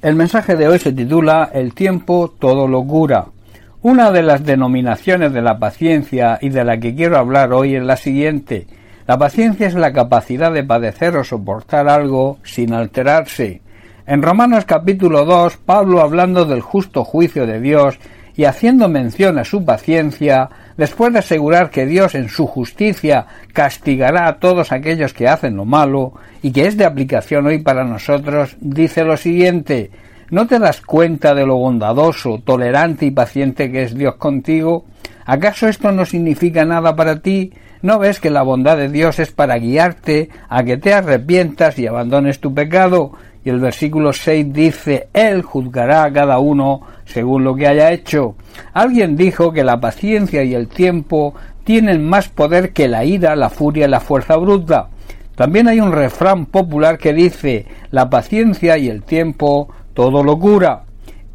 El mensaje de hoy se titula El tiempo todo lo cura. Una de las denominaciones de la paciencia y de la que quiero hablar hoy es la siguiente. La paciencia es la capacidad de padecer o soportar algo sin alterarse. En Romanos capítulo 2, Pablo hablando del justo juicio de Dios y haciendo mención a su paciencia, después de asegurar que Dios en su justicia castigará a todos aquellos que hacen lo malo, y que es de aplicación hoy para nosotros, dice lo siguiente ¿No te das cuenta de lo bondadoso, tolerante y paciente que es Dios contigo? ¿Acaso esto no significa nada para ti? ¿No ves que la bondad de Dios es para guiarte a que te arrepientas y abandones tu pecado? Y el versículo 6 dice, Él juzgará a cada uno según lo que haya hecho. Alguien dijo que la paciencia y el tiempo tienen más poder que la ira, la furia y la fuerza bruta. También hay un refrán popular que dice, la paciencia y el tiempo todo lo cura.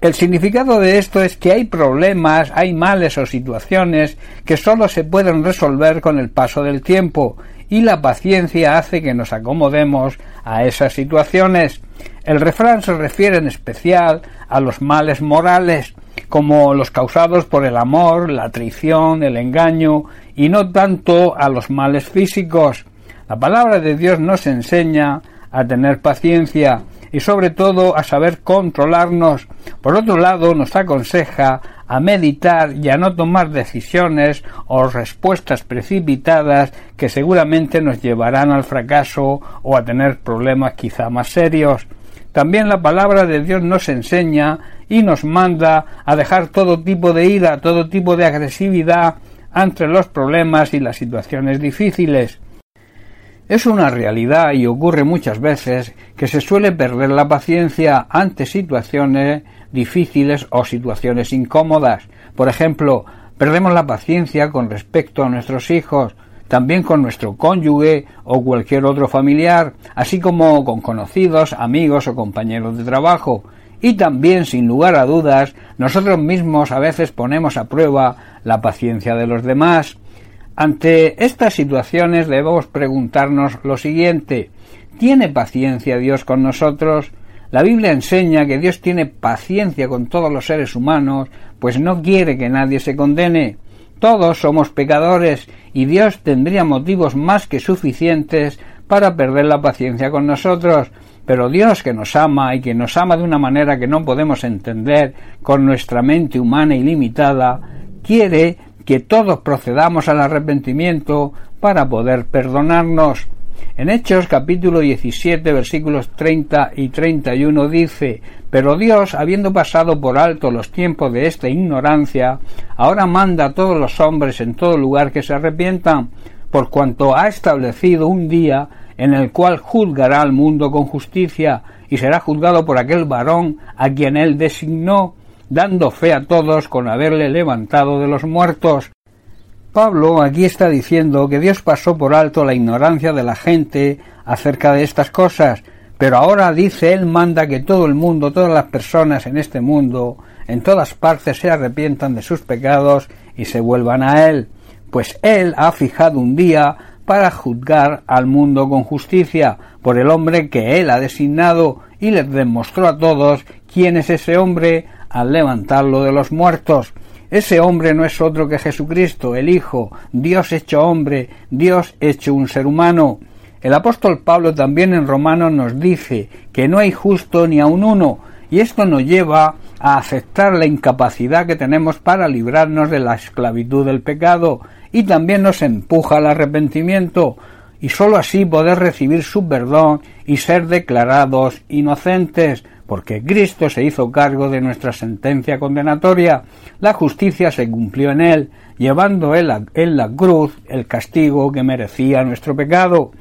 El significado de esto es que hay problemas, hay males o situaciones que sólo se pueden resolver con el paso del tiempo y la paciencia hace que nos acomodemos a esas situaciones. El refrán se refiere en especial a los males morales, como los causados por el amor, la traición, el engaño, y no tanto a los males físicos. La palabra de Dios nos enseña a tener paciencia y sobre todo a saber controlarnos. Por otro lado, nos aconseja a meditar y a no tomar decisiones o respuestas precipitadas que seguramente nos llevarán al fracaso o a tener problemas quizá más serios. También la palabra de Dios nos enseña y nos manda a dejar todo tipo de ira, todo tipo de agresividad ante los problemas y las situaciones difíciles. Es una realidad y ocurre muchas veces que se suele perder la paciencia ante situaciones difíciles o situaciones incómodas. Por ejemplo, perdemos la paciencia con respecto a nuestros hijos, también con nuestro cónyuge o cualquier otro familiar, así como con conocidos, amigos o compañeros de trabajo. Y también, sin lugar a dudas, nosotros mismos a veces ponemos a prueba la paciencia de los demás. Ante estas situaciones debemos preguntarnos lo siguiente ¿Tiene paciencia Dios con nosotros? La Biblia enseña que Dios tiene paciencia con todos los seres humanos, pues no quiere que nadie se condene. Todos somos pecadores y Dios tendría motivos más que suficientes para perder la paciencia con nosotros, pero Dios que nos ama y que nos ama de una manera que no podemos entender con nuestra mente humana y limitada, quiere que todos procedamos al arrepentimiento para poder perdonarnos. En Hechos capítulo 17 versículos 30 y 31 dice, Pero Dios, habiendo pasado por alto los tiempos de esta ignorancia, ahora manda a todos los hombres en todo lugar que se arrepientan, por cuanto ha establecido un día en el cual juzgará al mundo con justicia, y será juzgado por aquel varón a quien él designó, dando fe a todos con haberle levantado de los muertos. Pablo aquí está diciendo que Dios pasó por alto la ignorancia de la gente acerca de estas cosas, pero ahora dice él manda que todo el mundo, todas las personas en este mundo, en todas partes se arrepientan de sus pecados y se vuelvan a él, pues él ha fijado un día para juzgar al mundo con justicia por el hombre que él ha designado y les demostró a todos quién es ese hombre al levantarlo de los muertos. Ese hombre no es otro que Jesucristo, el Hijo, Dios hecho hombre, Dios hecho un ser humano. El apóstol Pablo también en Romanos nos dice que no hay justo ni un uno, y esto nos lleva a aceptar la incapacidad que tenemos para librarnos de la esclavitud del pecado, y también nos empuja al arrepentimiento, y sólo así poder recibir su perdón y ser declarados inocentes, porque Cristo se hizo cargo de nuestra sentencia condenatoria, la justicia se cumplió en él, llevando él en la cruz el castigo que merecía nuestro pecado.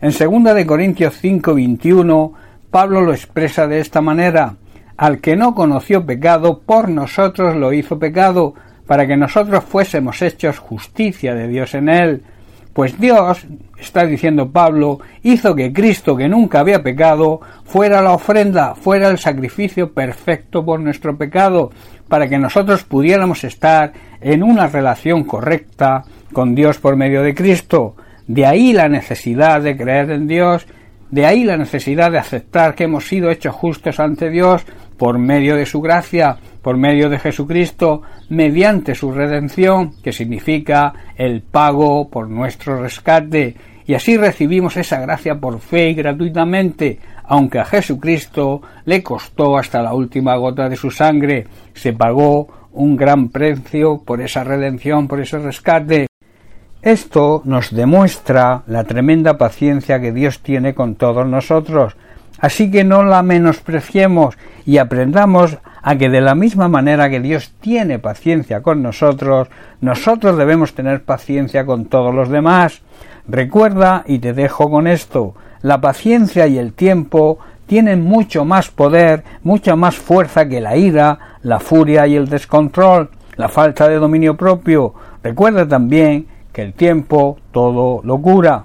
En 2 de Corintios 5:21 Pablo lo expresa de esta manera: al que no conoció pecado, por nosotros lo hizo pecado, para que nosotros fuésemos hechos justicia de Dios en él. Pues Dios, está diciendo Pablo, hizo que Cristo, que nunca había pecado, fuera la ofrenda, fuera el sacrificio perfecto por nuestro pecado, para que nosotros pudiéramos estar en una relación correcta con Dios por medio de Cristo. De ahí la necesidad de creer en Dios, de ahí la necesidad de aceptar que hemos sido hechos justos ante Dios, por medio de su gracia, por medio de Jesucristo, mediante su redención, que significa el pago por nuestro rescate, y así recibimos esa gracia por fe y gratuitamente, aunque a Jesucristo le costó hasta la última gota de su sangre, se pagó un gran precio por esa redención, por ese rescate. Esto nos demuestra la tremenda paciencia que Dios tiene con todos nosotros, así que no la menospreciemos y aprendamos a que de la misma manera que Dios tiene paciencia con nosotros, nosotros debemos tener paciencia con todos los demás. Recuerda, y te dejo con esto, la paciencia y el tiempo tienen mucho más poder, mucha más fuerza que la ira, la furia y el descontrol, la falta de dominio propio. Recuerda también que el tiempo todo lo cura.